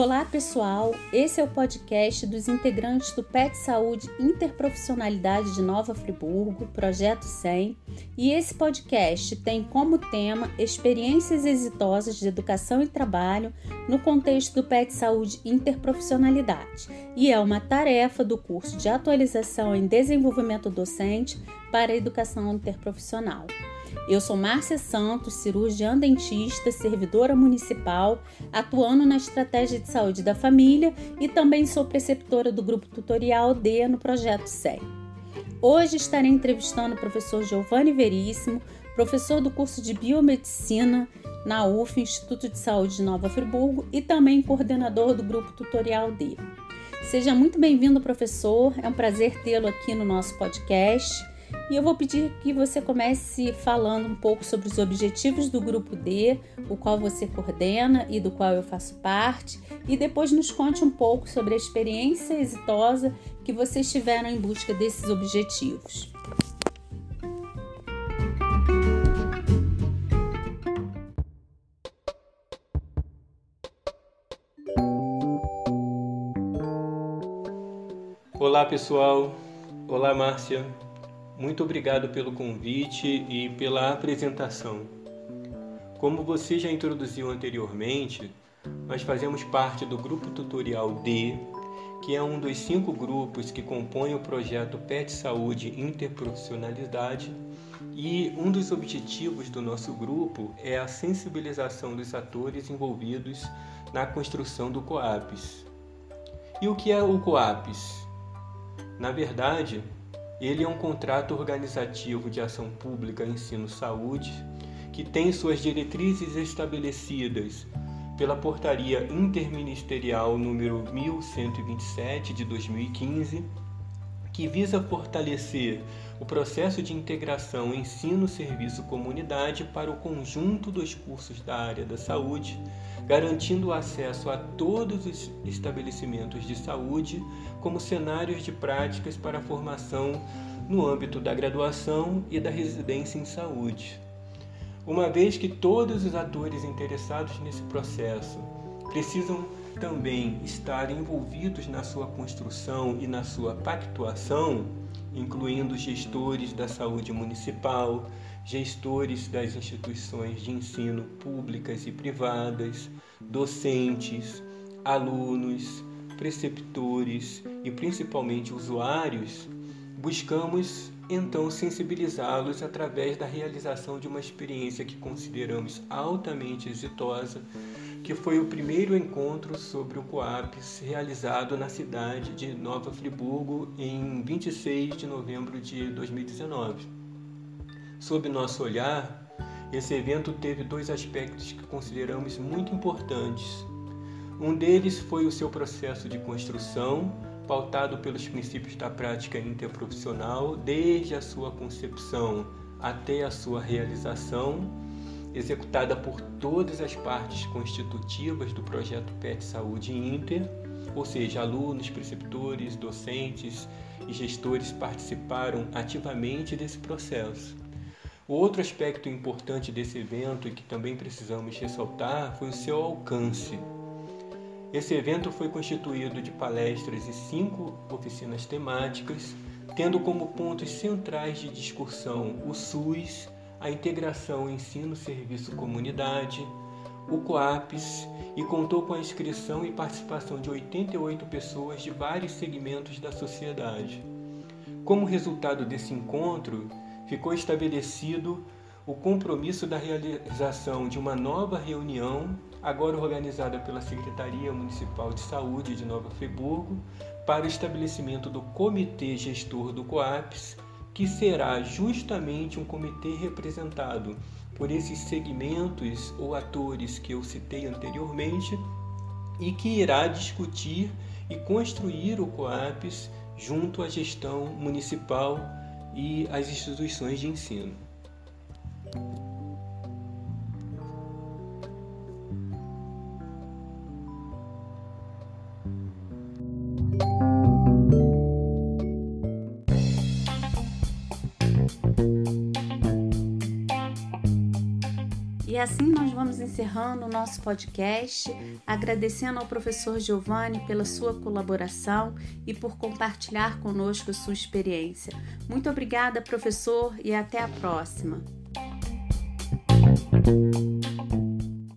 Olá, pessoal. Esse é o podcast dos integrantes do PET Saúde Interprofissionalidade de Nova Friburgo, Projeto 100, e esse podcast tem como tema experiências exitosas de educação e trabalho no contexto do PET Saúde Interprofissionalidade, e é uma tarefa do curso de atualização em desenvolvimento docente para a educação interprofissional. Eu sou Márcia Santos, cirurgiã dentista, servidora municipal, atuando na estratégia de saúde da família e também sou preceptora do grupo tutorial D no projeto SEI. Hoje estarei entrevistando o professor Giovanni Veríssimo, professor do curso de biomedicina na UF, Instituto de Saúde de Nova Friburgo, e também coordenador do grupo tutorial D. Seja muito bem-vindo, professor. É um prazer tê-lo aqui no nosso podcast. E eu vou pedir que você comece falando um pouco sobre os objetivos do grupo D, o qual você coordena e do qual eu faço parte, e depois nos conte um pouco sobre a experiência exitosa que vocês tiveram em busca desses objetivos. Olá pessoal, olá Márcia, muito obrigado pelo convite e pela apresentação. Como você já introduziu anteriormente, nós fazemos parte do grupo tutorial D, que é um dos cinco grupos que compõem o projeto PET Saúde Interprofissionalidade, e um dos objetivos do nosso grupo é a sensibilização dos atores envolvidos na construção do COAPS. E o que é o COAPS? Na verdade, ele é um contrato organizativo de ação pública ensino-saúde que tem suas diretrizes estabelecidas pela Portaria Interministerial número 1127 de 2015, que visa fortalecer o processo de integração ensino-serviço-comunidade para o conjunto dos cursos da área da saúde, garantindo acesso a todos os estabelecimentos de saúde como cenários de práticas para a formação no âmbito da graduação e da residência em saúde. Uma vez que todos os atores interessados nesse processo precisam também estar envolvidos na sua construção e na sua pactuação, incluindo gestores da saúde municipal, gestores das instituições de ensino públicas e privadas, docentes, alunos, preceptores e principalmente usuários, buscamos então sensibilizá-los através da realização de uma experiência que consideramos altamente exitosa que foi o primeiro encontro sobre o COAPS realizado na cidade de Nova Friburgo em 26 de novembro de 2019. Sob nosso olhar, esse evento teve dois aspectos que consideramos muito importantes. Um deles foi o seu processo de construção, pautado pelos princípios da prática interprofissional, desde a sua concepção até a sua realização executada por todas as partes constitutivas do projeto PET Saúde Inter, ou seja, alunos, preceptores, docentes e gestores participaram ativamente desse processo. Outro aspecto importante desse evento e que também precisamos ressaltar foi o seu alcance. Esse evento foi constituído de palestras e cinco oficinas temáticas, tendo como pontos centrais de discussão o SUS, a integração ensino-serviço-comunidade, o COAPS e contou com a inscrição e participação de 88 pessoas de vários segmentos da sociedade. Como resultado desse encontro, ficou estabelecido o compromisso da realização de uma nova reunião, agora organizada pela Secretaria Municipal de Saúde de Nova Friburgo, para o estabelecimento do Comitê Gestor do COAPS que será justamente um comitê representado por esses segmentos ou atores que eu citei anteriormente e que irá discutir e construir o COAPS junto à gestão municipal e às instituições de ensino. E assim nós vamos encerrando o nosso podcast, agradecendo ao professor Giovanni pela sua colaboração e por compartilhar conosco a sua experiência. Muito obrigada, professor, e até a próxima.